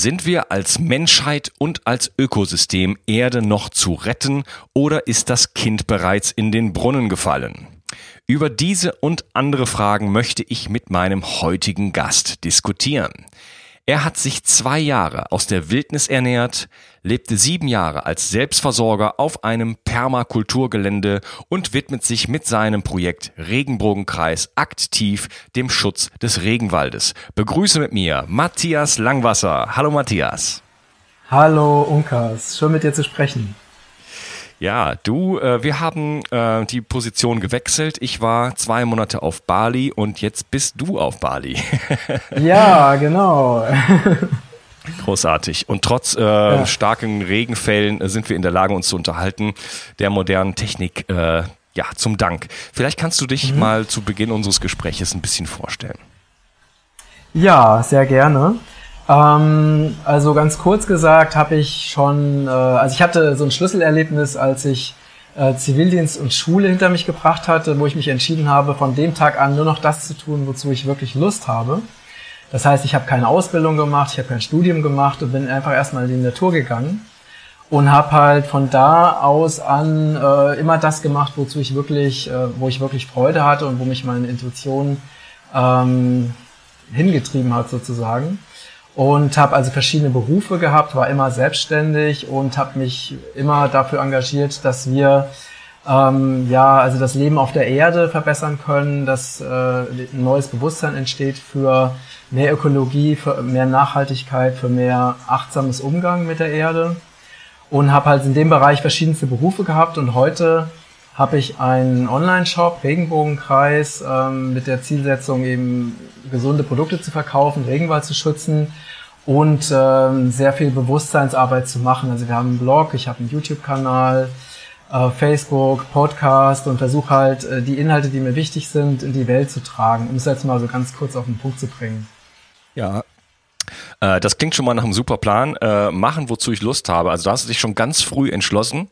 Sind wir als Menschheit und als Ökosystem Erde noch zu retten oder ist das Kind bereits in den Brunnen gefallen? Über diese und andere Fragen möchte ich mit meinem heutigen Gast diskutieren. Er hat sich zwei Jahre aus der Wildnis ernährt, lebte sieben Jahre als Selbstversorger auf einem Permakulturgelände und widmet sich mit seinem Projekt Regenbogenkreis aktiv dem Schutz des Regenwaldes. Begrüße mit mir Matthias Langwasser. Hallo Matthias. Hallo Unkas, schön mit dir zu sprechen. Ja, du, äh, wir haben äh, die Position gewechselt. Ich war zwei Monate auf Bali und jetzt bist du auf Bali. ja, genau. Großartig. Und trotz äh, ja. starken Regenfällen sind wir in der Lage, uns zu unterhalten, der modernen Technik. Äh, ja, zum Dank. Vielleicht kannst du dich mhm. mal zu Beginn unseres Gespräches ein bisschen vorstellen. Ja, sehr gerne. Ähm, also ganz kurz gesagt habe ich schon, äh, also ich hatte so ein Schlüsselerlebnis, als ich äh, Zivildienst und Schule hinter mich gebracht hatte, wo ich mich entschieden habe, von dem Tag an nur noch das zu tun, wozu ich wirklich Lust habe. Das heißt, ich habe keine Ausbildung gemacht, ich habe kein Studium gemacht und bin einfach erstmal in die Natur gegangen und habe halt von da aus an äh, immer das gemacht, wozu ich wirklich, äh, wo ich wirklich Freude hatte und wo mich meine Intuition ähm, hingetrieben hat sozusagen und habe also verschiedene Berufe gehabt, war immer selbstständig und habe mich immer dafür engagiert, dass wir ähm, ja also das Leben auf der Erde verbessern können, dass äh, ein neues Bewusstsein entsteht für mehr Ökologie, für mehr Nachhaltigkeit, für mehr achtsames Umgang mit der Erde. Und habe halt in dem Bereich verschiedenste Berufe gehabt und heute habe ich einen Online-Shop, Regenbogenkreis, ähm, mit der Zielsetzung eben gesunde Produkte zu verkaufen, Regenwald zu schützen und ähm, sehr viel Bewusstseinsarbeit zu machen. Also wir haben einen Blog, ich habe einen YouTube-Kanal, äh, Facebook, Podcast und versuche halt äh, die Inhalte, die mir wichtig sind, in die Welt zu tragen, um es jetzt mal so ganz kurz auf den Punkt zu bringen. Ja, äh, das klingt schon mal nach einem super Plan. Äh, machen, wozu ich Lust habe. Also da hast du dich schon ganz früh entschlossen.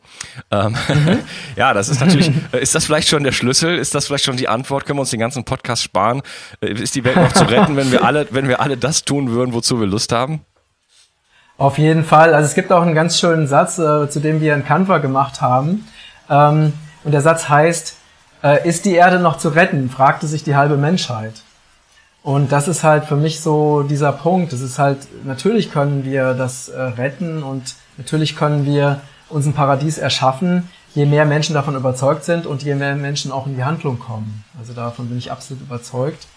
Ähm, mhm. ja, das ist natürlich, äh, ist das vielleicht schon der Schlüssel? Ist das vielleicht schon die Antwort? Können wir uns den ganzen Podcast sparen? Äh, ist die Welt noch zu retten, wenn wir alle, wenn wir alle das tun würden, wozu wir Lust haben? Auf jeden Fall. Also es gibt auch einen ganz schönen Satz, äh, zu dem wir in Canva gemacht haben. Ähm, und der Satz heißt, äh, ist die Erde noch zu retten? fragte sich die halbe Menschheit. Und das ist halt für mich so dieser Punkt. Das ist halt, natürlich können wir das äh, retten und natürlich können wir uns ein Paradies erschaffen, je mehr Menschen davon überzeugt sind und je mehr Menschen auch in die Handlung kommen. Also davon bin ich absolut überzeugt.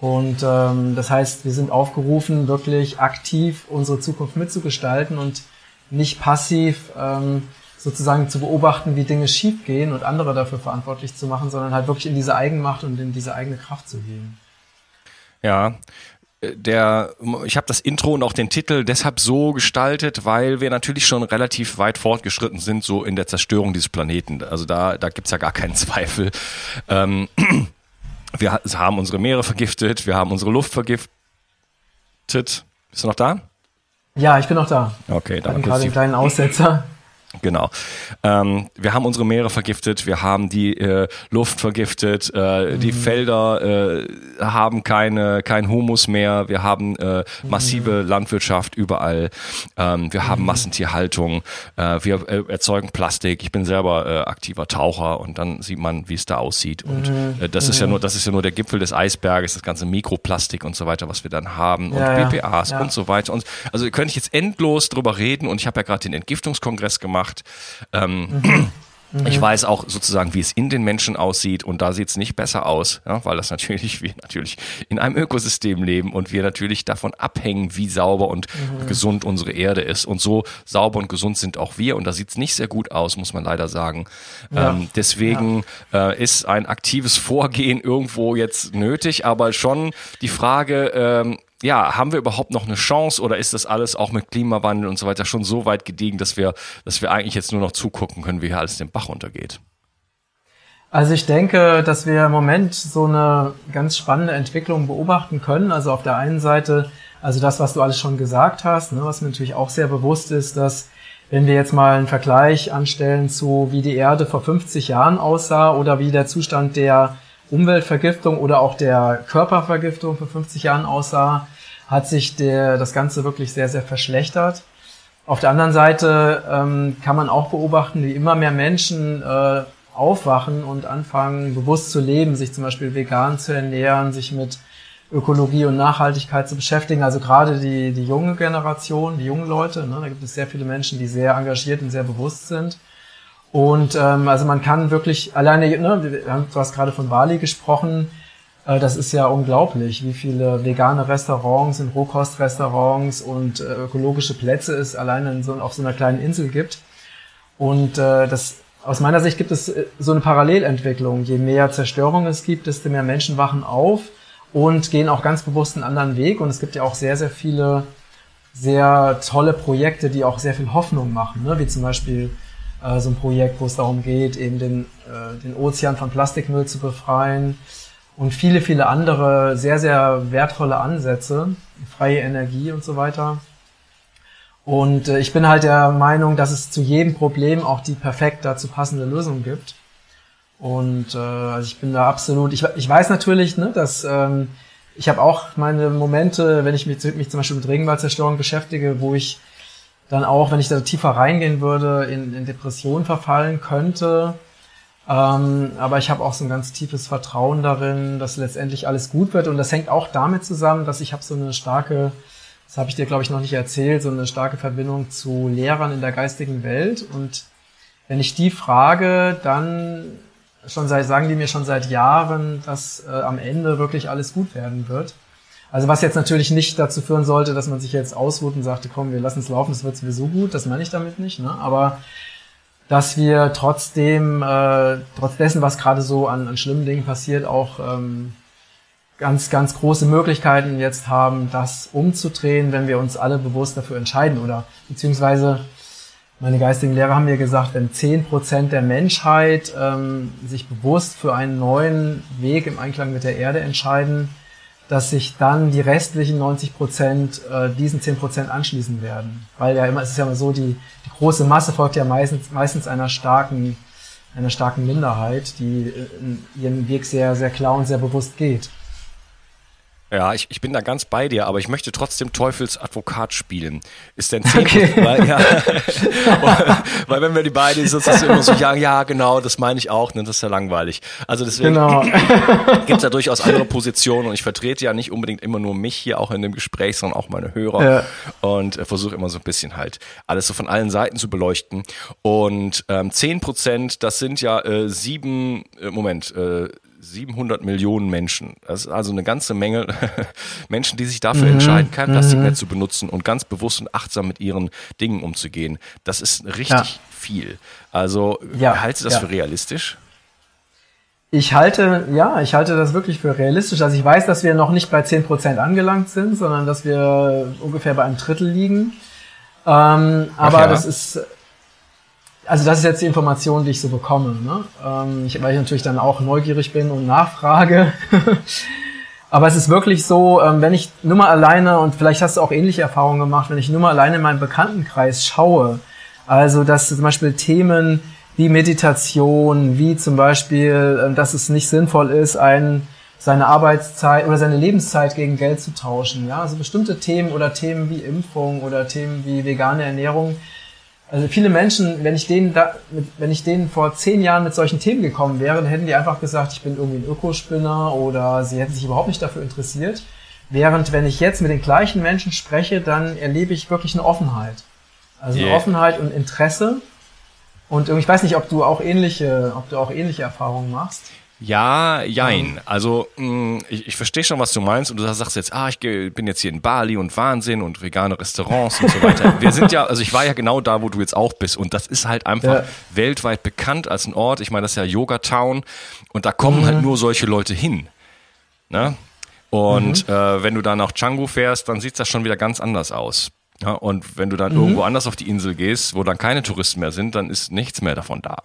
Und ähm, das heißt, wir sind aufgerufen, wirklich aktiv unsere Zukunft mitzugestalten und nicht passiv ähm, sozusagen zu beobachten, wie Dinge schiefgehen und andere dafür verantwortlich zu machen, sondern halt wirklich in diese Eigenmacht und in diese eigene Kraft zu gehen. Ja, der, ich habe das Intro und auch den Titel deshalb so gestaltet, weil wir natürlich schon relativ weit fortgeschritten sind, so in der Zerstörung dieses Planeten. Also da, da gibt's ja gar keinen Zweifel. Ähm, wir haben unsere Meere vergiftet, wir haben unsere Luft vergiftet. Bist du noch da? Ja, ich bin noch da. Okay, dann gerade einen kleinen Aussetzer. Genau. Ähm, wir haben unsere Meere vergiftet, wir haben die äh, Luft vergiftet, äh, mhm. die Felder äh, haben keine kein Humus mehr, wir haben äh, massive mhm. Landwirtschaft überall, ähm, wir mhm. haben Massentierhaltung, äh, wir äh, erzeugen Plastik. Ich bin selber aktiver Taucher und dann sieht man, wie es da aussieht. Und mhm. das ist ja mhm. nur das ist ja nur der Gipfel des Eisberges, das ganze Mikroplastik und so weiter, was wir dann haben und ja, BPAs ja. und so weiter. Und also könnte ich jetzt endlos drüber reden und ich habe ja gerade den Entgiftungskongress gemacht gemacht. Ähm, mhm. Ich weiß auch sozusagen, wie es in den Menschen aussieht und da sieht es nicht besser aus, ja, weil das natürlich, wir natürlich in einem Ökosystem leben und wir natürlich davon abhängen, wie sauber und mhm. gesund unsere Erde ist. Und so sauber und gesund sind auch wir und da sieht es nicht sehr gut aus, muss man leider sagen. Ja. Ähm, deswegen ja. äh, ist ein aktives Vorgehen irgendwo jetzt nötig, aber schon die Frage, ähm, ja, haben wir überhaupt noch eine Chance oder ist das alles auch mit Klimawandel und so weiter schon so weit gediegen, dass wir, dass wir eigentlich jetzt nur noch zugucken können, wie hier alles den Bach runtergeht? Also ich denke, dass wir im Moment so eine ganz spannende Entwicklung beobachten können. Also auf der einen Seite, also das, was du alles schon gesagt hast, ne, was mir natürlich auch sehr bewusst ist, dass wenn wir jetzt mal einen Vergleich anstellen zu, wie die Erde vor 50 Jahren aussah oder wie der Zustand der Umweltvergiftung oder auch der Körpervergiftung vor 50 Jahren aussah, hat sich der, das Ganze wirklich sehr, sehr verschlechtert. Auf der anderen Seite ähm, kann man auch beobachten, wie immer mehr Menschen äh, aufwachen und anfangen, bewusst zu leben, sich zum Beispiel vegan zu ernähren, sich mit Ökologie und Nachhaltigkeit zu beschäftigen. Also gerade die, die junge Generation, die jungen Leute, ne, da gibt es sehr viele Menschen, die sehr engagiert und sehr bewusst sind. Und ähm, also man kann wirklich alleine, ne, du hast gerade von Bali gesprochen, das ist ja unglaublich, wie viele vegane Restaurants und Rohkostrestaurants und äh, ökologische Plätze es alleine in so, auf so einer kleinen Insel gibt. Und äh, das, aus meiner Sicht gibt es äh, so eine Parallelentwicklung. Je mehr Zerstörung es gibt, desto mehr Menschen wachen auf und gehen auch ganz bewusst einen anderen Weg. Und es gibt ja auch sehr, sehr viele sehr tolle Projekte, die auch sehr viel Hoffnung machen, ne? wie zum Beispiel äh, so ein Projekt, wo es darum geht, eben den, äh, den Ozean von Plastikmüll zu befreien und viele, viele andere sehr, sehr wertvolle Ansätze, freie Energie und so weiter. Und äh, ich bin halt der Meinung, dass es zu jedem Problem auch die perfekt dazu passende Lösung gibt. Und äh, also ich bin da absolut, ich, ich weiß natürlich, ne, dass ähm, ich habe auch meine Momente, wenn ich mich, mich zum Beispiel mit Regenwaldzerstörung beschäftige, wo ich dann auch, wenn ich da tiefer reingehen würde, in, in Depression verfallen könnte. Ähm, aber ich habe auch so ein ganz tiefes Vertrauen darin, dass letztendlich alles gut wird. Und das hängt auch damit zusammen, dass ich habe so eine starke, das habe ich dir, glaube ich, noch nicht erzählt, so eine starke Verbindung zu Lehrern in der geistigen Welt. Und wenn ich die frage, dann schon seit, sagen die mir schon seit Jahren, dass äh, am Ende wirklich alles gut werden wird. Also was jetzt natürlich nicht dazu führen sollte, dass man sich jetzt ausruht und sagte, komm, wir lassen es laufen, es wird sowieso gut, das meine ich damit nicht. Ne? Aber dass wir trotzdem, äh, trotz dessen, was gerade so an, an schlimmen Dingen passiert, auch ähm, ganz, ganz große Möglichkeiten jetzt haben, das umzudrehen, wenn wir uns alle bewusst dafür entscheiden. Oder beziehungsweise meine geistigen Lehrer haben mir gesagt, wenn zehn Prozent der Menschheit ähm, sich bewusst für einen neuen Weg im Einklang mit der Erde entscheiden, dass sich dann die restlichen 90 Prozent äh, diesen 10 Prozent anschließen werden. Weil ja immer, es ist ja immer so, die, die große Masse folgt ja meistens, meistens einer starken, einer starken Minderheit, die äh, ihren Weg sehr, sehr klar und sehr bewusst geht. Ja, ich, ich bin da ganz bei dir, aber ich möchte trotzdem Teufelsadvokat spielen. Ist denn 10 okay. weil, ja, weil wenn wir die beiden sozusagen immer so sagen, ja genau, das meine ich auch, ne, das ist ja langweilig. Also deswegen genau. gibt es da durchaus andere Positionen und ich vertrete ja nicht unbedingt immer nur mich hier auch in dem Gespräch, sondern auch meine Hörer ja. und äh, versuche immer so ein bisschen halt alles so von allen Seiten zu beleuchten. Und ähm, 10 Prozent, das sind ja äh, sieben, äh, Moment, äh, 700 Millionen Menschen. Das ist also eine ganze Menge Menschen, die sich dafür mhm. entscheiden, kein Plastik mehr mhm. zu benutzen und ganz bewusst und achtsam mit ihren Dingen umzugehen. Das ist richtig ja. viel. Also ja. haltet du das ja. für realistisch? Ich halte, ja, ich halte das wirklich für realistisch. Also ich weiß, dass wir noch nicht bei 10% angelangt sind, sondern dass wir ungefähr bei einem Drittel liegen. Ähm, aber ja. das ist, also das ist jetzt die Information, die ich so bekomme. Ne? Ähm, ich, weil ich natürlich dann auch neugierig bin und nachfrage. aber es ist wirklich so, ähm, wenn ich nur mal alleine, und vielleicht hast du auch ähnliche Erfahrungen gemacht, wenn ich nur mal alleine in meinen Bekanntenkreis schaue, also dass zum Beispiel Themen, wie Meditation, wie zum Beispiel, ähm, dass es nicht sinnvoll ist, ein, seine Arbeitszeit oder seine Lebenszeit gegen Geld zu tauschen. Ja, also bestimmte Themen oder Themen wie Impfung oder Themen wie vegane Ernährung. Also viele Menschen, wenn ich denen da, wenn ich denen vor zehn Jahren mit solchen Themen gekommen wäre, dann hätten die einfach gesagt, ich bin irgendwie ein Ökospinner oder sie hätten sich überhaupt nicht dafür interessiert. Während wenn ich jetzt mit den gleichen Menschen spreche, dann erlebe ich wirklich eine Offenheit. Also yeah. Offenheit und Interesse und ich weiß nicht, ob du auch ähnliche, ob du auch ähnliche Erfahrungen machst. Ja, jein. Also mm, ich, ich verstehe schon, was du meinst und du sagst jetzt, ah, ich bin jetzt hier in Bali und Wahnsinn und vegane Restaurants und so weiter. Wir sind ja, also ich war ja genau da, wo du jetzt auch bist und das ist halt einfach ja. weltweit bekannt als ein Ort. Ich meine, das ist ja Yoga Town und da kommen mhm. halt nur solche Leute hin. Ne? Und mhm. äh, wenn du dann nach Canggu fährst, dann sieht das schon wieder ganz anders aus. Ja, und wenn du dann mhm. irgendwo anders auf die Insel gehst, wo dann keine Touristen mehr sind, dann ist nichts mehr davon da.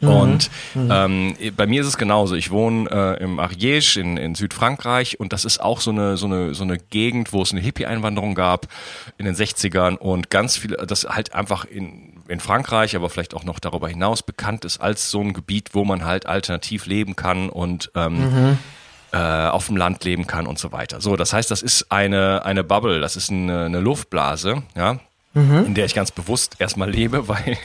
Mhm. Und mhm. ähm, bei mir ist es genauso. Ich wohne äh, im Ariège in, in Südfrankreich und das ist auch so eine, so eine, so eine Gegend, wo es eine Hippie-Einwanderung gab in den 60ern und ganz viele, das halt einfach in, in Frankreich, aber vielleicht auch noch darüber hinaus bekannt ist als so ein Gebiet, wo man halt alternativ leben kann und ähm, mhm äh, auf dem Land leben kann und so weiter. So, das heißt, das ist eine, eine Bubble, das ist eine, eine Luftblase, ja, mhm. in der ich ganz bewusst erstmal lebe, weil,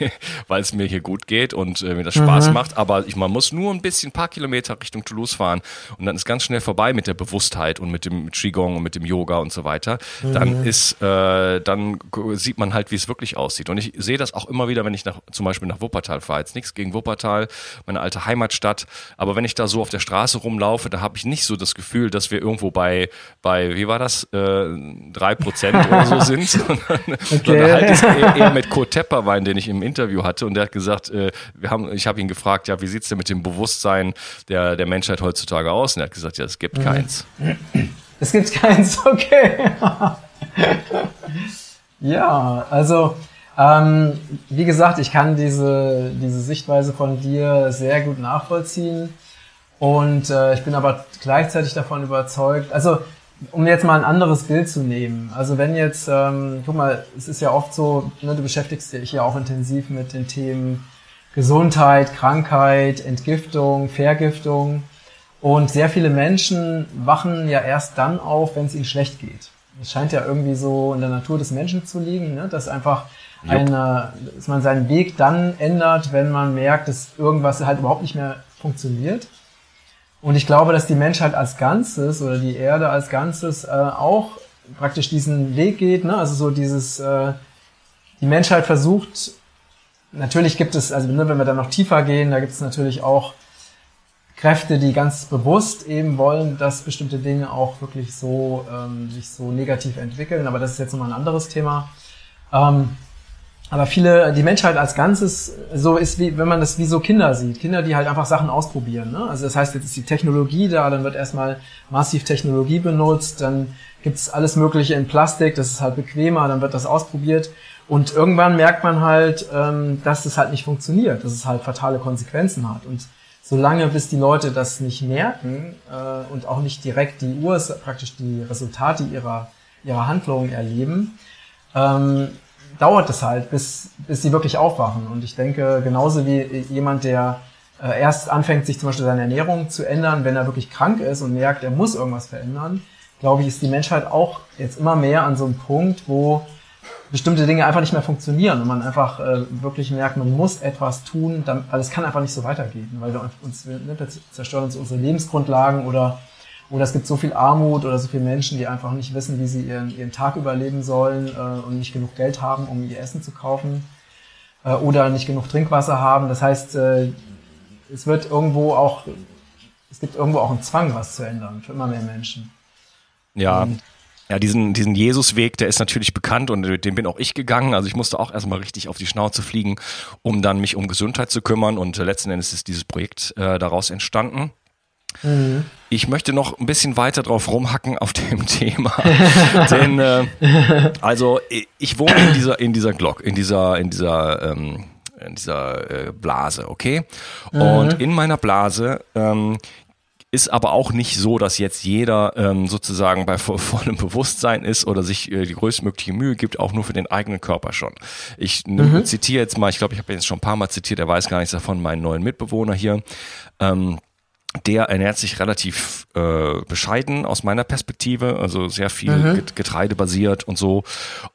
weil es mir hier gut geht und äh, mir das Spaß mhm. macht. Aber ich, man muss nur ein bisschen, ein paar Kilometer Richtung Toulouse fahren und dann ist ganz schnell vorbei mit der Bewusstheit und mit dem Qigong und mit dem Yoga und so weiter. Mhm. Dann ist, äh, dann sieht man halt, wie es wirklich aussieht. Und ich sehe das auch immer wieder, wenn ich nach, zum Beispiel nach Wuppertal fahre. Jetzt nichts gegen Wuppertal, meine alte Heimatstadt. Aber wenn ich da so auf der Straße rumlaufe, da habe ich nicht so das Gefühl, dass wir irgendwo bei, bei wie war das, äh, drei Prozent oder so sind, sondern, okay unterhalte es eher, eher mit Kurt Tepperwein, den ich im Interview hatte. Und der hat gesagt, äh, wir haben, ich habe ihn gefragt, ja, wie sieht's denn mit dem Bewusstsein der, der Menschheit heutzutage aus? Und er hat gesagt, ja, es gibt mhm. keins. Es gibt keins, okay. ja, also ähm, wie gesagt, ich kann diese, diese Sichtweise von dir sehr gut nachvollziehen. Und äh, ich bin aber gleichzeitig davon überzeugt, also um jetzt mal ein anderes Bild zu nehmen. Also wenn jetzt, ähm, guck mal, es ist ja oft so, ne, du beschäftigst dich ja auch intensiv mit den Themen Gesundheit, Krankheit, Entgiftung, Vergiftung. Und sehr viele Menschen wachen ja erst dann auf, wenn es ihnen schlecht geht. Es scheint ja irgendwie so in der Natur des Menschen zu liegen, ne? dass einfach eine, dass man seinen Weg dann ändert, wenn man merkt, dass irgendwas halt überhaupt nicht mehr funktioniert. Und ich glaube, dass die Menschheit als Ganzes oder die Erde als Ganzes äh, auch praktisch diesen Weg geht. Ne? Also so dieses, äh, die Menschheit versucht, natürlich gibt es, also ne, wenn wir dann noch tiefer gehen, da gibt es natürlich auch Kräfte, die ganz bewusst eben wollen, dass bestimmte Dinge auch wirklich so ähm, sich so negativ entwickeln. Aber das ist jetzt nochmal ein anderes Thema. Ähm, aber viele, die Menschheit als Ganzes, so ist wie, wenn man das wie so Kinder sieht. Kinder, die halt einfach Sachen ausprobieren. Ne? Also das heißt, jetzt ist die Technologie da, dann wird erstmal massiv Technologie benutzt, dann gibt's alles Mögliche in Plastik, das ist halt bequemer, dann wird das ausprobiert. Und irgendwann merkt man halt, ähm, dass es halt nicht funktioniert, dass es halt fatale Konsequenzen hat. Und solange bis die Leute das nicht merken äh, und auch nicht direkt die Urs praktisch die Resultate ihrer, ihrer Handlungen erleben, ähm, dauert es halt, bis, bis sie wirklich aufwachen. Und ich denke, genauso wie jemand, der äh, erst anfängt, sich zum Beispiel seine Ernährung zu ändern, wenn er wirklich krank ist und merkt, er muss irgendwas verändern, glaube ich, ist die Menschheit auch jetzt immer mehr an so einem Punkt, wo bestimmte Dinge einfach nicht mehr funktionieren und man einfach äh, wirklich merkt, man muss etwas tun, weil es kann einfach nicht so weitergehen, weil wir uns wir, ne, zerstören uns unsere Lebensgrundlagen oder oder es gibt so viel Armut oder so viele Menschen, die einfach nicht wissen, wie sie ihren, ihren Tag überleben sollen äh, und nicht genug Geld haben, um ihr Essen zu kaufen. Äh, oder nicht genug Trinkwasser haben. Das heißt, äh, es wird irgendwo auch, es gibt irgendwo auch einen Zwang, was zu ändern für immer mehr Menschen. Ja. Und ja, diesen, diesen Jesusweg, der ist natürlich bekannt und den bin auch ich gegangen. Also ich musste auch erstmal richtig auf die Schnauze fliegen, um dann mich um Gesundheit zu kümmern. Und äh, letzten Endes ist dieses Projekt äh, daraus entstanden. Mhm. Ich möchte noch ein bisschen weiter drauf rumhacken auf dem Thema. Denn äh, also ich wohne in dieser, in dieser Glock, in dieser, in dieser ähm, in dieser äh, Blase, okay? Mhm. Und in meiner Blase ähm, ist aber auch nicht so, dass jetzt jeder ähm, sozusagen bei vollem Bewusstsein ist oder sich äh, die größtmögliche Mühe gibt, auch nur für den eigenen Körper schon. Ich mhm. zitiere jetzt mal, ich glaube, ich habe jetzt schon ein paar Mal zitiert, er weiß gar nichts davon, meinen neuen Mitbewohner hier. Ähm, der ernährt sich relativ äh, bescheiden aus meiner Perspektive, also sehr viel mhm. Getreide basiert und so.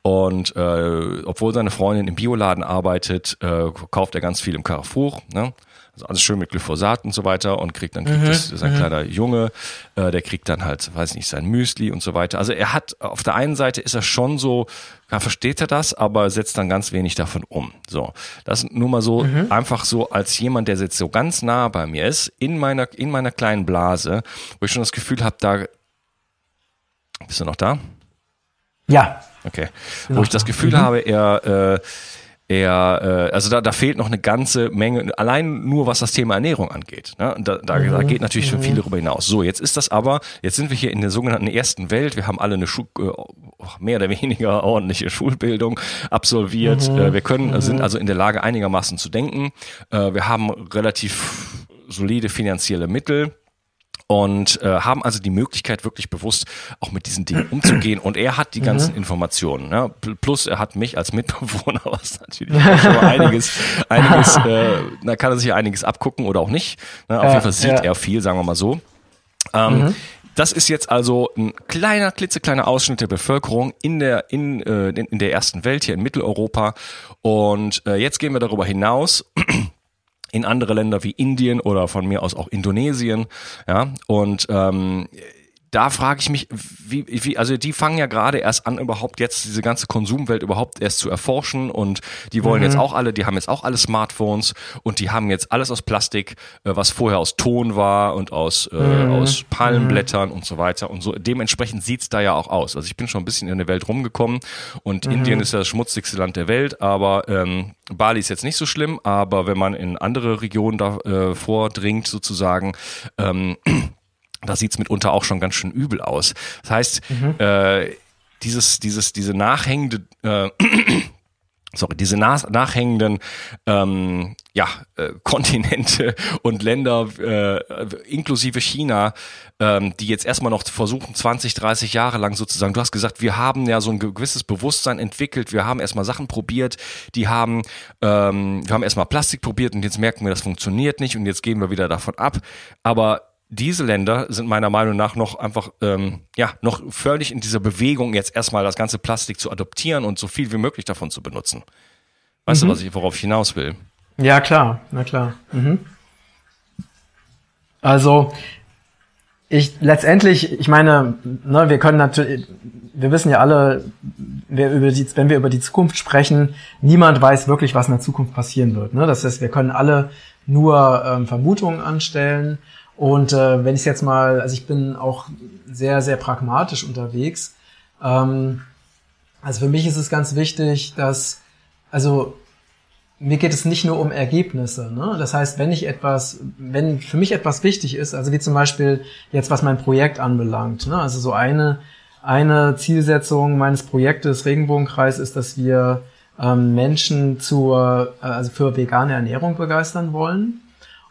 Und äh, obwohl seine Freundin im Bioladen arbeitet, äh, kauft er ganz viel im Carrefour. Ne? Also alles schön mit Glyphosat und so weiter und kriegt dann kriegt mhm. das, sein mhm. kleiner Junge, äh, der kriegt dann halt, weiß nicht, sein Müsli und so weiter. Also er hat auf der einen Seite ist er schon so, ja, versteht er das, aber setzt dann ganz wenig davon um. So, das nur mal so mhm. einfach so als jemand, der jetzt so ganz nah bei mir ist in meiner in meiner kleinen Blase, wo ich schon das Gefühl habe, da bist du noch da? Ja. Okay. Wo ich das Gefühl mhm. habe, er äh, er, äh, also da, da fehlt noch eine ganze Menge, allein nur was das Thema Ernährung angeht. Ne? Da, da, mhm. da geht natürlich schon viel darüber hinaus. So, jetzt ist das aber, jetzt sind wir hier in der sogenannten ersten Welt. Wir haben alle eine Schu äh, mehr oder weniger ordentliche Schulbildung absolviert. Mhm. Äh, wir können, mhm. sind also in der Lage, einigermaßen zu denken. Äh, wir haben relativ solide finanzielle Mittel und äh, haben also die Möglichkeit, wirklich bewusst auch mit diesen Dingen umzugehen. Und er hat die ganzen mhm. Informationen. Ne? Plus er hat mich als Mitbewohner, was natürlich schon einiges, einiges, äh, da kann er sich einiges abgucken oder auch nicht. Ne? Auf ja, jeden Fall sieht ja. er viel, sagen wir mal so. Ähm, mhm. Das ist jetzt also ein kleiner, klitzekleiner Ausschnitt der Bevölkerung in der, in, äh, in der ersten Welt hier in Mitteleuropa. Und äh, jetzt gehen wir darüber hinaus in andere Länder wie Indien oder von mir aus auch Indonesien. Ja, und ähm, da frage ich mich, wie, wie, also die fangen ja gerade erst an, überhaupt jetzt diese ganze Konsumwelt überhaupt erst zu erforschen und die wollen mhm. jetzt auch alle, die haben jetzt auch alle Smartphones und die haben jetzt alles aus Plastik, äh, was vorher aus Ton war und aus, äh, mhm. aus Palmenblättern mhm. und so weiter und so. Dementsprechend sieht's da ja auch aus. Also ich bin schon ein bisschen in der Welt rumgekommen und mhm. Indien ist ja das schmutzigste Land der Welt, aber ähm, Bali ist jetzt nicht so schlimm, aber wenn man in andere Regionen da äh, vordringt sozusagen, ähm, da sieht's mitunter auch schon ganz schön übel aus. Das heißt, mhm. äh, dieses, dieses, diese nachhängende, äh, sorry, diese nach, nachhängenden ähm, ja, äh, Kontinente und Länder, äh, inklusive China, ähm, die jetzt erstmal noch versuchen, 20, 30 Jahre lang sozusagen, du hast gesagt, wir haben ja so ein gewisses Bewusstsein entwickelt, wir haben erstmal Sachen probiert, die haben, ähm, wir haben erstmal Plastik probiert und jetzt merken wir, das funktioniert nicht und jetzt gehen wir wieder davon ab. Aber diese Länder sind meiner Meinung nach noch einfach, ähm, ja, noch völlig in dieser Bewegung, jetzt erstmal das ganze Plastik zu adoptieren und so viel wie möglich davon zu benutzen. Weißt mhm. du, was ich, worauf ich hinaus will? Ja, klar, na klar. Mhm. Also, ich letztendlich, ich meine, ne, wir können natürlich, wir wissen ja alle, wir über die, wenn wir über die Zukunft sprechen, niemand weiß wirklich, was in der Zukunft passieren wird. Ne? Das heißt, wir können alle nur ähm, Vermutungen anstellen und äh, wenn ich jetzt mal, also ich bin auch sehr, sehr pragmatisch unterwegs. Ähm, also für mich ist es ganz wichtig, dass, also mir geht es nicht nur um Ergebnisse. Ne? Das heißt, wenn ich etwas, wenn für mich etwas wichtig ist, also wie zum Beispiel jetzt was mein Projekt anbelangt, ne? also so eine eine Zielsetzung meines Projektes Regenbogenkreis ist, dass wir ähm, Menschen zur, äh, also für vegane Ernährung begeistern wollen.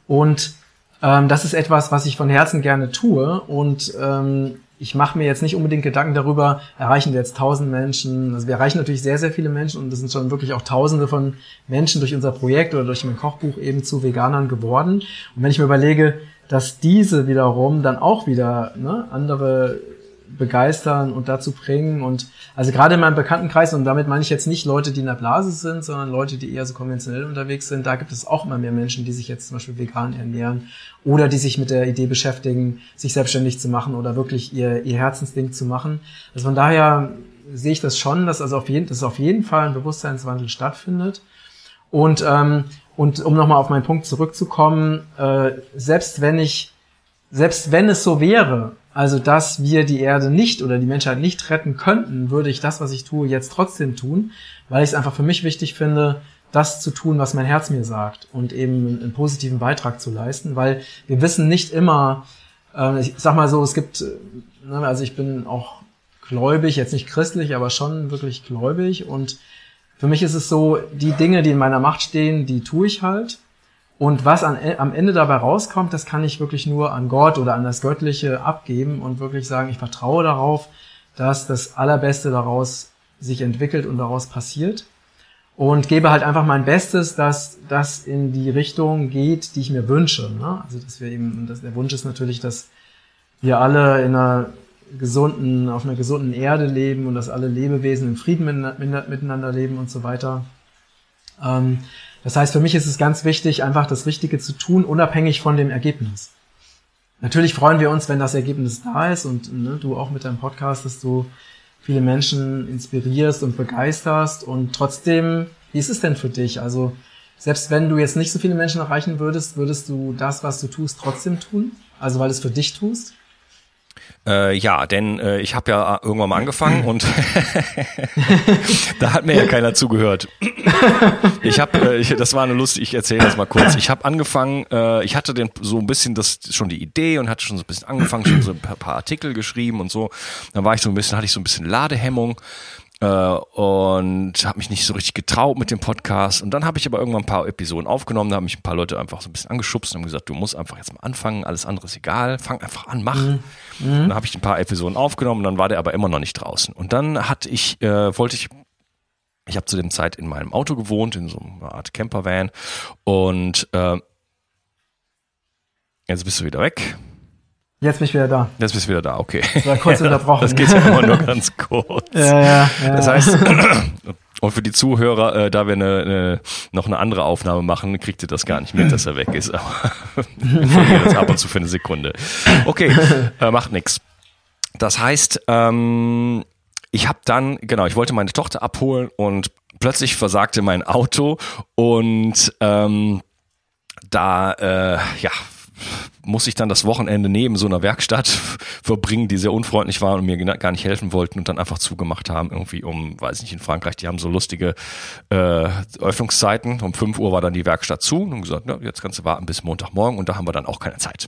Und ähm, das ist etwas, was ich von Herzen gerne tue und ähm, ich mache mir jetzt nicht unbedingt Gedanken darüber, erreichen wir jetzt tausend Menschen. Also wir erreichen natürlich sehr, sehr viele Menschen und es sind schon wirklich auch tausende von Menschen durch unser Projekt oder durch mein Kochbuch eben zu Veganern geworden. Und wenn ich mir überlege, dass diese wiederum dann auch wieder ne, andere begeistern und dazu bringen. Und also gerade in meinem Bekanntenkreis, und damit meine ich jetzt nicht Leute, die in der Blase sind, sondern Leute, die eher so konventionell unterwegs sind, da gibt es auch immer mehr Menschen, die sich jetzt zum Beispiel vegan ernähren oder die sich mit der Idee beschäftigen, sich selbstständig zu machen oder wirklich ihr, ihr Herzensding zu machen. Also von daher sehe ich das schon, dass also auf jeden, dass auf jeden Fall ein Bewusstseinswandel stattfindet. Und, ähm, und um nochmal auf meinen Punkt zurückzukommen, äh, selbst wenn ich selbst wenn es so wäre, also dass wir die Erde nicht oder die Menschheit nicht retten könnten, würde ich das, was ich tue, jetzt trotzdem tun, weil ich es einfach für mich wichtig finde, das zu tun, was mein Herz mir sagt und eben einen positiven Beitrag zu leisten, weil wir wissen nicht immer, äh, ich sag mal so, es gibt, äh, ne, also ich bin auch gläubig, jetzt nicht christlich, aber schon wirklich gläubig und für mich ist es so, die Dinge, die in meiner Macht stehen, die tue ich halt. Und was an, am Ende dabei rauskommt, das kann ich wirklich nur an Gott oder an das Göttliche abgeben und wirklich sagen, ich vertraue darauf, dass das Allerbeste daraus sich entwickelt und daraus passiert und gebe halt einfach mein Bestes, dass das in die Richtung geht, die ich mir wünsche. Ne? Also dass wir eben, dass der Wunsch ist natürlich, dass wir alle in einer gesunden, auf einer gesunden Erde leben und dass alle Lebewesen im Frieden miteinander leben und so weiter. Ähm, das heißt, für mich ist es ganz wichtig, einfach das Richtige zu tun, unabhängig von dem Ergebnis. Natürlich freuen wir uns, wenn das Ergebnis da ist und ne, du auch mit deinem Podcast, dass du viele Menschen inspirierst und begeisterst. Und trotzdem, wie ist es denn für dich? Also selbst wenn du jetzt nicht so viele Menschen erreichen würdest, würdest du das, was du tust, trotzdem tun? Also weil es für dich tust? Äh, ja, denn äh, ich habe ja irgendwann mal angefangen und da hat mir ja keiner zugehört. Ich habe, äh, das war eine Lust, ich erzähle das mal kurz. Ich habe angefangen, äh, ich hatte den, so ein bisschen das schon die Idee und hatte schon so ein bisschen angefangen, schon so ein paar, paar Artikel geschrieben und so. Dann war ich so ein bisschen, hatte ich so ein bisschen Ladehemmung äh, und habe mich nicht so richtig getraut mit dem Podcast. Und dann habe ich aber irgendwann ein paar Episoden aufgenommen, da haben mich ein paar Leute einfach so ein bisschen angeschubst und haben gesagt, du musst einfach jetzt mal anfangen, alles andere ist egal, fang einfach an, mach. Mhm. Dann habe ich ein paar Episoden aufgenommen dann war der aber immer noch nicht draußen. Und dann hatte ich, äh, wollte ich ich habe zu dem Zeit in meinem Auto gewohnt, in so einer Art Campervan. Und äh, jetzt bist du wieder weg. Jetzt bin ich wieder da. Jetzt bist du wieder da, okay. Das war kurz unterbrochen. Das geht ja immer nur ganz kurz. Ja, ja, ja. Das heißt, und für die Zuhörer, äh, da wir eine, eine, noch eine andere Aufnahme machen, kriegt ihr das gar nicht mit, dass er weg ist. Aber das ab und zu für eine Sekunde. Okay, äh, macht nix. Das heißt, ähm, ich habe dann, genau, ich wollte meine Tochter abholen und plötzlich versagte mein Auto und ähm, da, äh, ja, muss ich dann das Wochenende neben so einer Werkstatt verbringen, die sehr unfreundlich waren und mir gar nicht helfen wollten und dann einfach zugemacht haben, irgendwie um, weiß nicht, in Frankreich, die haben so lustige äh, Öffnungszeiten. Um 5 Uhr war dann die Werkstatt zu und gesagt, ja, jetzt kannst du warten bis Montagmorgen und da haben wir dann auch keine Zeit.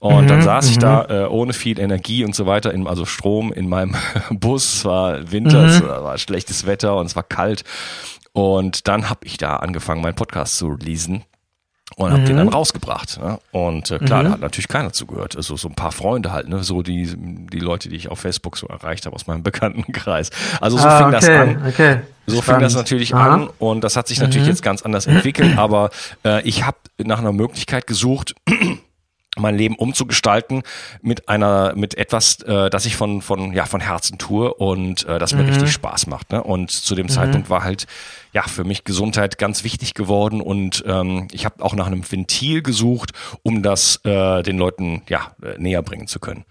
Und mhm, dann saß ich da mhm. äh, ohne viel Energie und so weiter, in, also Strom in meinem Bus, es war Winter, mhm. es war schlechtes Wetter und es war kalt. Und dann habe ich da angefangen, meinen Podcast zu releasen und hab mhm. den dann rausgebracht. Ne? Und äh, klar, mhm. da hat natürlich keiner zugehört. Also so ein paar Freunde halt, ne? so die, die Leute, die ich auf Facebook so erreicht habe aus meinem Bekanntenkreis. Also so ah, fing okay, das an. Okay. So Spannend. fing das natürlich Aha. an und das hat sich natürlich mhm. jetzt ganz anders entwickelt, aber äh, ich habe nach einer Möglichkeit gesucht, mein Leben umzugestalten mit einer mit etwas, äh, das ich von von ja von Herzen tue und äh, das mir mhm. richtig Spaß macht. Ne? Und zu dem mhm. Zeitpunkt war halt ja für mich Gesundheit ganz wichtig geworden und ähm, ich habe auch nach einem Ventil gesucht, um das äh, den Leuten ja äh, näher bringen zu können.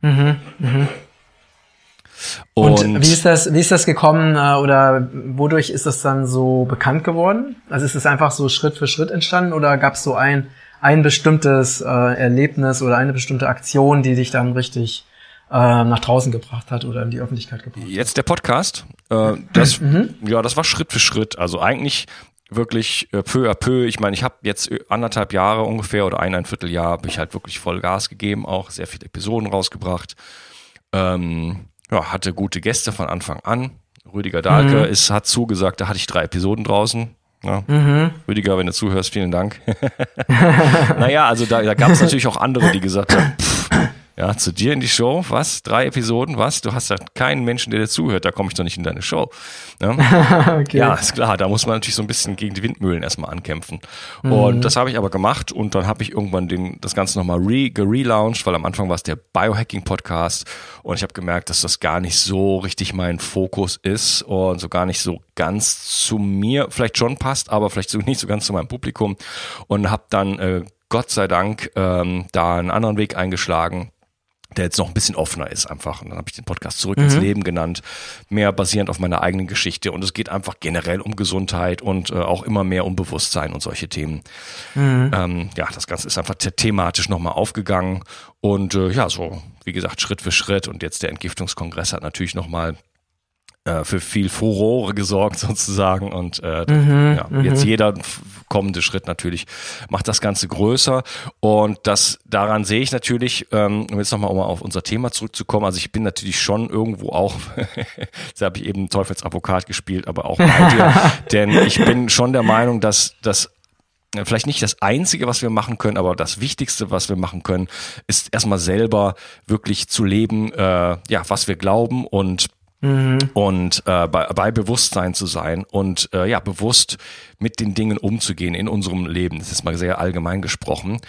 Mhm. Mhm. Und, und, wie ist das, wie ist das gekommen äh, oder wodurch ist das dann so bekannt geworden? Also ist es einfach so Schritt für Schritt entstanden oder gab es so ein ein bestimmtes äh, Erlebnis oder eine bestimmte Aktion, die dich dann richtig äh, nach draußen gebracht hat oder in die Öffentlichkeit gebracht hat. Jetzt der Podcast, äh, das, mhm. ja, das war Schritt für Schritt. Also eigentlich wirklich äh, peu à peu. Ich meine, ich habe jetzt anderthalb Jahre ungefähr oder ein, ein Vierteljahr habe ich halt wirklich voll Gas gegeben, auch sehr viele Episoden rausgebracht. Ähm, ja, hatte gute Gäste von Anfang an. Rüdiger Dahlke mhm. ist, hat zugesagt, da hatte ich drei Episoden draußen. Ja. Mhm. Rüdiger, wenn du zuhörst, vielen Dank. naja, also da, da gab es natürlich auch andere, die gesagt haben, pff, ja, zu dir in die Show, was? Drei Episoden, was? Du hast ja keinen Menschen, der dir zuhört, da komme ich doch nicht in deine Show. Ja? Ne? okay. ja, ist klar, da muss man natürlich so ein bisschen gegen die Windmühlen erstmal ankämpfen. Mhm. Und das habe ich aber gemacht und dann habe ich irgendwann den, das Ganze nochmal re, gelauncht, weil am Anfang war es der Biohacking-Podcast und ich habe gemerkt, dass das gar nicht so richtig mein Fokus ist und so gar nicht so ganz zu mir vielleicht schon passt, aber vielleicht so nicht so ganz zu meinem Publikum und habe dann äh, Gott sei Dank ähm, da einen anderen Weg eingeschlagen der jetzt noch ein bisschen offener ist einfach. Und dann habe ich den Podcast Zurück mhm. ins Leben genannt, mehr basierend auf meiner eigenen Geschichte. Und es geht einfach generell um Gesundheit und äh, auch immer mehr um Bewusstsein und solche Themen. Mhm. Ähm, ja, das Ganze ist einfach thematisch nochmal aufgegangen. Und äh, ja, so wie gesagt, Schritt für Schritt. Und jetzt der Entgiftungskongress hat natürlich nochmal äh, für viel Furore gesorgt sozusagen. Und äh, mhm, ja, mhm. jetzt jeder kommende Schritt natürlich macht das Ganze größer. Und das daran sehe ich natürlich, ähm, um jetzt nochmal um auf unser Thema zurückzukommen, also ich bin natürlich schon irgendwo auch, jetzt habe ich eben Teufelsadvokat gespielt, aber auch bei dir, denn ich bin schon der Meinung, dass das vielleicht nicht das Einzige, was wir machen können, aber das Wichtigste, was wir machen können, ist erstmal selber wirklich zu leben, äh, ja, was wir glauben und Mhm. und äh, bei, bei Bewusstsein zu sein und äh, ja bewusst mit den Dingen umzugehen in unserem Leben. Das ist mal sehr allgemein gesprochen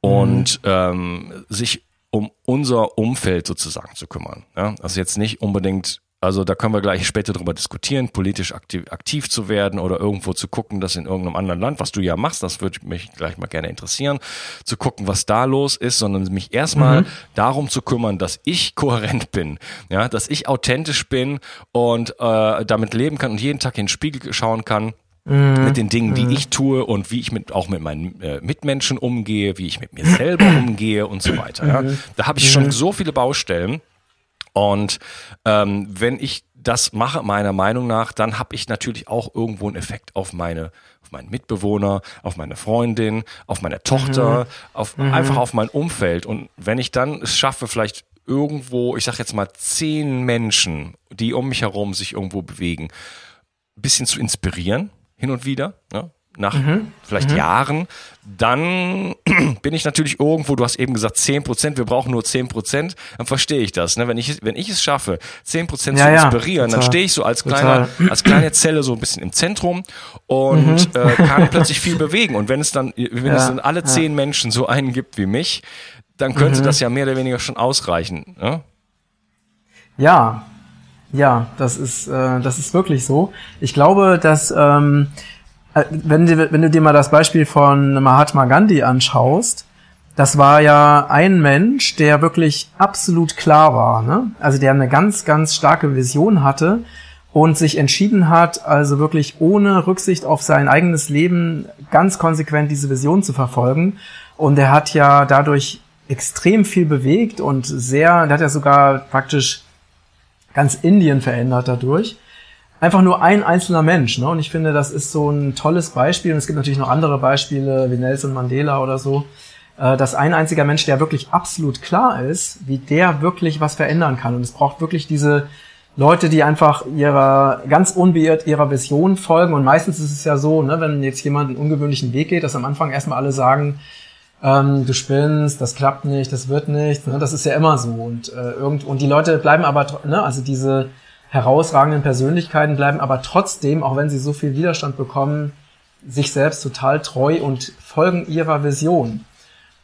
und mhm. ähm, sich um unser Umfeld sozusagen zu kümmern. Ja? Also jetzt nicht unbedingt also da können wir gleich später drüber diskutieren, politisch aktiv, aktiv zu werden oder irgendwo zu gucken, dass in irgendeinem anderen Land, was du ja machst, das würde mich gleich mal gerne interessieren, zu gucken, was da los ist, sondern mich erstmal mhm. darum zu kümmern, dass ich kohärent bin, ja, dass ich authentisch bin und äh, damit leben kann und jeden Tag in den Spiegel schauen kann mhm. mit den Dingen, die mhm. ich tue und wie ich mit, auch mit meinen äh, Mitmenschen umgehe, wie ich mit mir selber umgehe und so weiter. Ja. Mhm. Da habe ich schon so viele Baustellen und ähm, wenn ich das mache, meiner Meinung nach, dann habe ich natürlich auch irgendwo einen Effekt auf meine, auf meinen Mitbewohner, auf meine Freundin, auf meine Tochter, mhm. auf mhm. einfach auf mein Umfeld. Und wenn ich dann es schaffe, vielleicht irgendwo, ich sag jetzt mal zehn Menschen, die um mich herum sich irgendwo bewegen, ein bisschen zu inspirieren, hin und wieder, ne? Nach mhm. vielleicht mhm. Jahren, dann bin ich natürlich irgendwo, du hast eben gesagt 10 Prozent, wir brauchen nur 10 Prozent, dann verstehe ich das. Ne? Wenn, ich, wenn ich es schaffe, 10 Prozent ja, zu inspirieren, ja, dann stehe ich so als, kleiner, als kleine Zelle so ein bisschen im Zentrum und mhm. äh, kann plötzlich viel bewegen. Und wenn es dann, wenn ja, es dann alle zehn Menschen so einen gibt wie mich, dann könnte mhm. das ja mehr oder weniger schon ausreichen. Ne? Ja, ja, das ist, äh, das ist wirklich so. Ich glaube, dass ähm, äh, wenn du, wenn du dir mal das Beispiel von Mahatma Gandhi anschaust, das war ja ein Mensch, der wirklich absolut klar war, ne? also der eine ganz, ganz starke Vision hatte und sich entschieden hat, also wirklich ohne Rücksicht auf sein eigenes Leben ganz konsequent diese Vision zu verfolgen. Und er hat ja dadurch extrem viel bewegt und sehr, der hat ja sogar praktisch ganz Indien verändert dadurch einfach nur ein einzelner Mensch. Ne? Und ich finde, das ist so ein tolles Beispiel. Und es gibt natürlich noch andere Beispiele wie Nelson Mandela oder so, äh, dass ein einziger Mensch, der wirklich absolut klar ist, wie der wirklich was verändern kann. Und es braucht wirklich diese Leute, die einfach ihrer ganz unbeirrt ihrer Vision folgen. Und meistens ist es ja so, ne, wenn jetzt jemand einen ungewöhnlichen Weg geht, dass am Anfang erstmal alle sagen, ähm, du spinnst, das klappt nicht, das wird nicht. Ne? Das ist ja immer so. Und, äh, irgend, und die Leute bleiben aber, ne, also diese herausragenden Persönlichkeiten bleiben aber trotzdem, auch wenn sie so viel Widerstand bekommen, sich selbst total treu und folgen ihrer Vision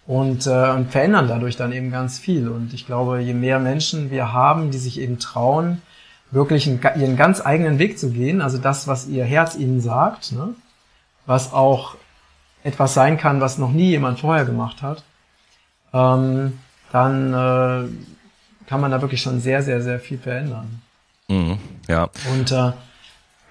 und, äh, und verändern dadurch dann eben ganz viel. Und ich glaube, je mehr Menschen wir haben, die sich eben trauen, wirklich einen, ihren ganz eigenen Weg zu gehen, also das, was ihr Herz ihnen sagt, ne? was auch etwas sein kann, was noch nie jemand vorher gemacht hat, ähm, dann äh, kann man da wirklich schon sehr, sehr, sehr viel verändern. Mhm, ja. Und äh,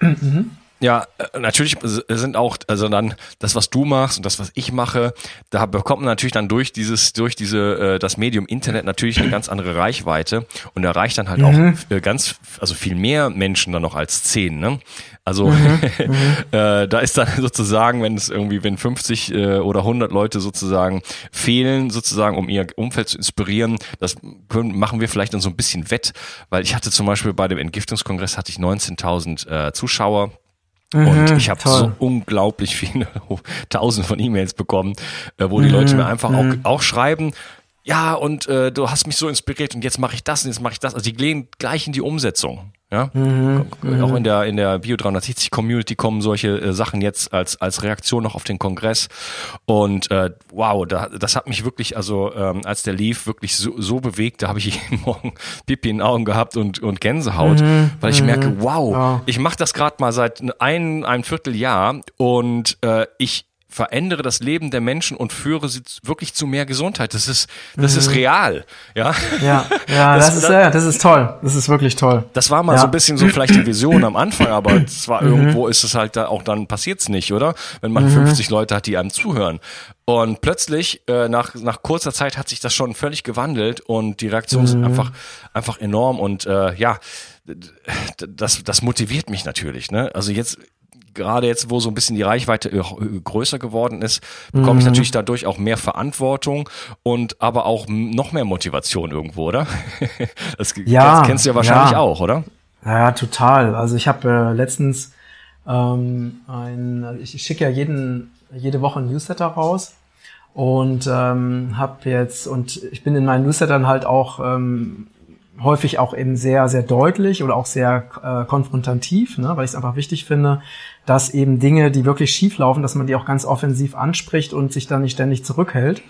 mhm. Ja, äh, natürlich sind auch, also dann das, was du machst und das, was ich mache, da bekommt man natürlich dann durch dieses, durch diese, äh, das Medium Internet natürlich eine ganz andere Reichweite und erreicht dann halt mhm. auch äh, ganz, also viel mehr Menschen dann noch als zehn, ne? Also mhm. äh, da ist dann sozusagen, wenn es irgendwie, wenn 50 äh, oder 100 Leute sozusagen fehlen, sozusagen, um ihr Umfeld zu inspirieren, das können, machen wir vielleicht dann so ein bisschen wett, weil ich hatte zum Beispiel bei dem Entgiftungskongress hatte ich 19.000 äh, Zuschauer Mhm, und ich habe so unglaublich viele tausend von E-Mails bekommen, äh, wo die Leute mhm, mir einfach auch, mhm. auch schreiben, ja, und äh, du hast mich so inspiriert und jetzt mache ich das und jetzt mache ich das. Also die gehen gleich in die Umsetzung. Ja, mhm, auch in der in der Bio 360 Community kommen solche äh, Sachen jetzt als als Reaktion noch auf den Kongress. Und äh, wow, da, das hat mich wirklich also ähm, als der lief wirklich so, so bewegt, da habe ich jeden Morgen Pipi in den Augen gehabt und und Gänsehaut, mhm, weil ich merke, mhm. wow, ja. ich mache das gerade mal seit ein ein Vierteljahr und äh, ich verändere das Leben der Menschen und führe sie wirklich zu mehr Gesundheit. Das ist, das mhm. ist real, ja. Ja, ja, das, das ist, ja, das ist toll. Das ist wirklich toll. Das war mal ja. so ein bisschen so vielleicht die Vision am Anfang, aber zwar mhm. irgendwo ist es halt da auch dann passiert's nicht, oder? Wenn man mhm. 50 Leute hat, die einem zuhören. Und plötzlich, äh, nach, nach kurzer Zeit hat sich das schon völlig gewandelt und die Reaktionen sind mhm. einfach, einfach enorm und, äh, ja, das, das motiviert mich natürlich, ne? Also jetzt, gerade jetzt, wo so ein bisschen die Reichweite größer geworden ist, bekomme mhm. ich natürlich dadurch auch mehr Verantwortung und aber auch noch mehr Motivation irgendwo, oder? Das, ja, kennst du ja wahrscheinlich ja. auch, oder? Ja, total. Also ich habe äh, letztens ähm, ein, ich schicke ja jeden, jede Woche ein Newsletter raus und ähm, habe jetzt und ich bin in meinen Newslettern halt auch ähm, häufig auch eben sehr, sehr deutlich oder auch sehr äh, konfrontativ, ne, weil ich es einfach wichtig finde, dass eben Dinge, die wirklich schief laufen, dass man die auch ganz offensiv anspricht und sich dann nicht ständig zurückhält.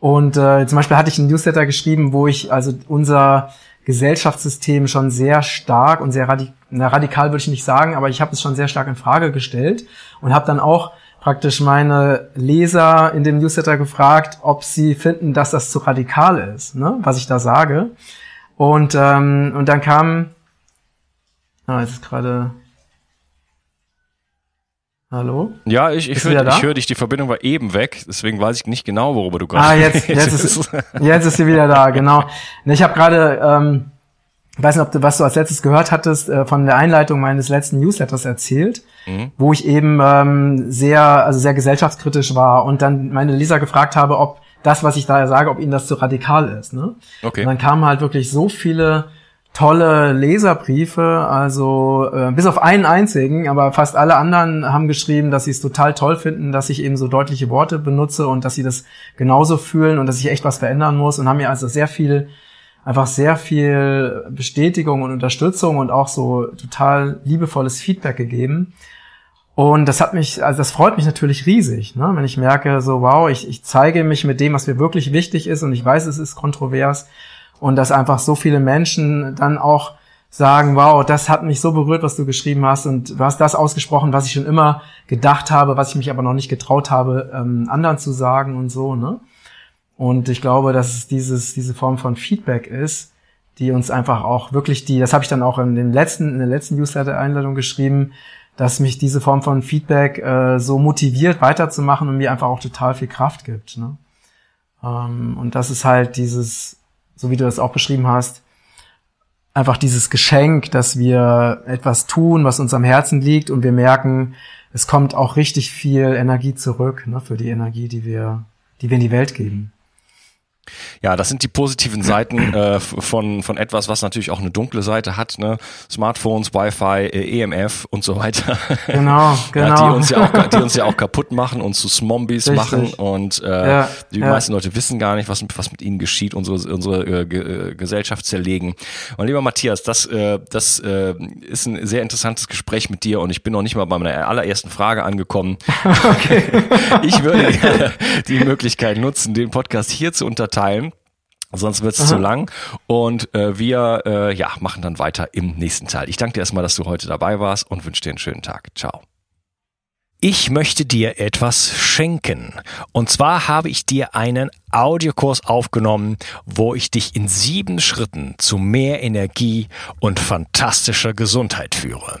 Und äh, zum Beispiel hatte ich einen Newsletter geschrieben, wo ich also unser Gesellschaftssystem schon sehr stark und sehr radik na, radikal würde ich nicht sagen, aber ich habe es schon sehr stark in Frage gestellt und habe dann auch praktisch meine Leser in dem Newsletter gefragt, ob sie finden, dass das zu radikal ist, ne, was ich da sage. Und, ähm, und dann kam, ah, jetzt ist gerade, Hallo? Ja, ich, ich höre hör dich. Die Verbindung war eben weg. Deswegen weiß ich nicht genau, worüber du gerade Ah, jetzt, jetzt, ist, jetzt ist sie wieder da, genau. Ich habe gerade, ähm, ich weiß nicht, ob du, was du als letztes gehört hattest, äh, von der Einleitung meines letzten Newsletters erzählt, mhm. wo ich eben ähm, sehr, also sehr gesellschaftskritisch war und dann meine Leser gefragt habe, ob das, was ich da sage, ob ihnen das zu radikal ist. Ne? Okay. Und dann kamen halt wirklich so viele tolle Leserbriefe, also äh, bis auf einen einzigen, aber fast alle anderen haben geschrieben, dass sie es total toll finden, dass ich eben so deutliche Worte benutze und dass sie das genauso fühlen und dass ich echt was verändern muss und haben mir also sehr viel, einfach sehr viel Bestätigung und Unterstützung und auch so total liebevolles Feedback gegeben. Und das hat mich, also das freut mich natürlich riesig, ne? wenn ich merke, so wow, ich, ich zeige mich mit dem, was mir wirklich wichtig ist und ich weiß, es ist kontrovers und dass einfach so viele Menschen dann auch sagen, wow, das hat mich so berührt, was du geschrieben hast und du hast das ausgesprochen, was ich schon immer gedacht habe, was ich mich aber noch nicht getraut habe, ähm, anderen zu sagen und so, ne? Und ich glaube, dass es dieses, diese Form von Feedback ist, die uns einfach auch wirklich die, das habe ich dann auch in dem letzten, in der letzten Newsletter-Einladung geschrieben, dass mich diese Form von Feedback äh, so motiviert, weiterzumachen und mir einfach auch total viel Kraft gibt. Ne? Ähm, und das ist halt dieses, so wie du das auch beschrieben hast, einfach dieses Geschenk, dass wir etwas tun, was uns am Herzen liegt und wir merken, es kommt auch richtig viel Energie zurück ne, für die Energie, die wir, die wir in die Welt geben. Ja, das sind die positiven Seiten äh, von, von etwas, was natürlich auch eine dunkle Seite hat, ne? Smartphones, Wi-Fi, äh, EMF und so weiter. Genau, genau. Ja, die, genau. uns ja auch, die uns ja auch kaputt machen und zu Zombies machen und äh, ja, die ja. meisten Leute wissen gar nicht, was, was mit ihnen geschieht, unsere, unsere äh, äh, Gesellschaft zerlegen. Und lieber Matthias, das, äh, das äh, ist ein sehr interessantes Gespräch mit dir und ich bin noch nicht mal bei meiner allerersten Frage angekommen. Okay. ich würde die Möglichkeit nutzen, den Podcast hier zu unterteilen Sonst wird es zu lang. Und äh, wir äh, ja, machen dann weiter im nächsten Teil. Ich danke dir erstmal, dass du heute dabei warst und wünsche dir einen schönen Tag. Ciao. Ich möchte dir etwas schenken. Und zwar habe ich dir einen Audiokurs aufgenommen, wo ich dich in sieben Schritten zu mehr Energie und fantastischer Gesundheit führe.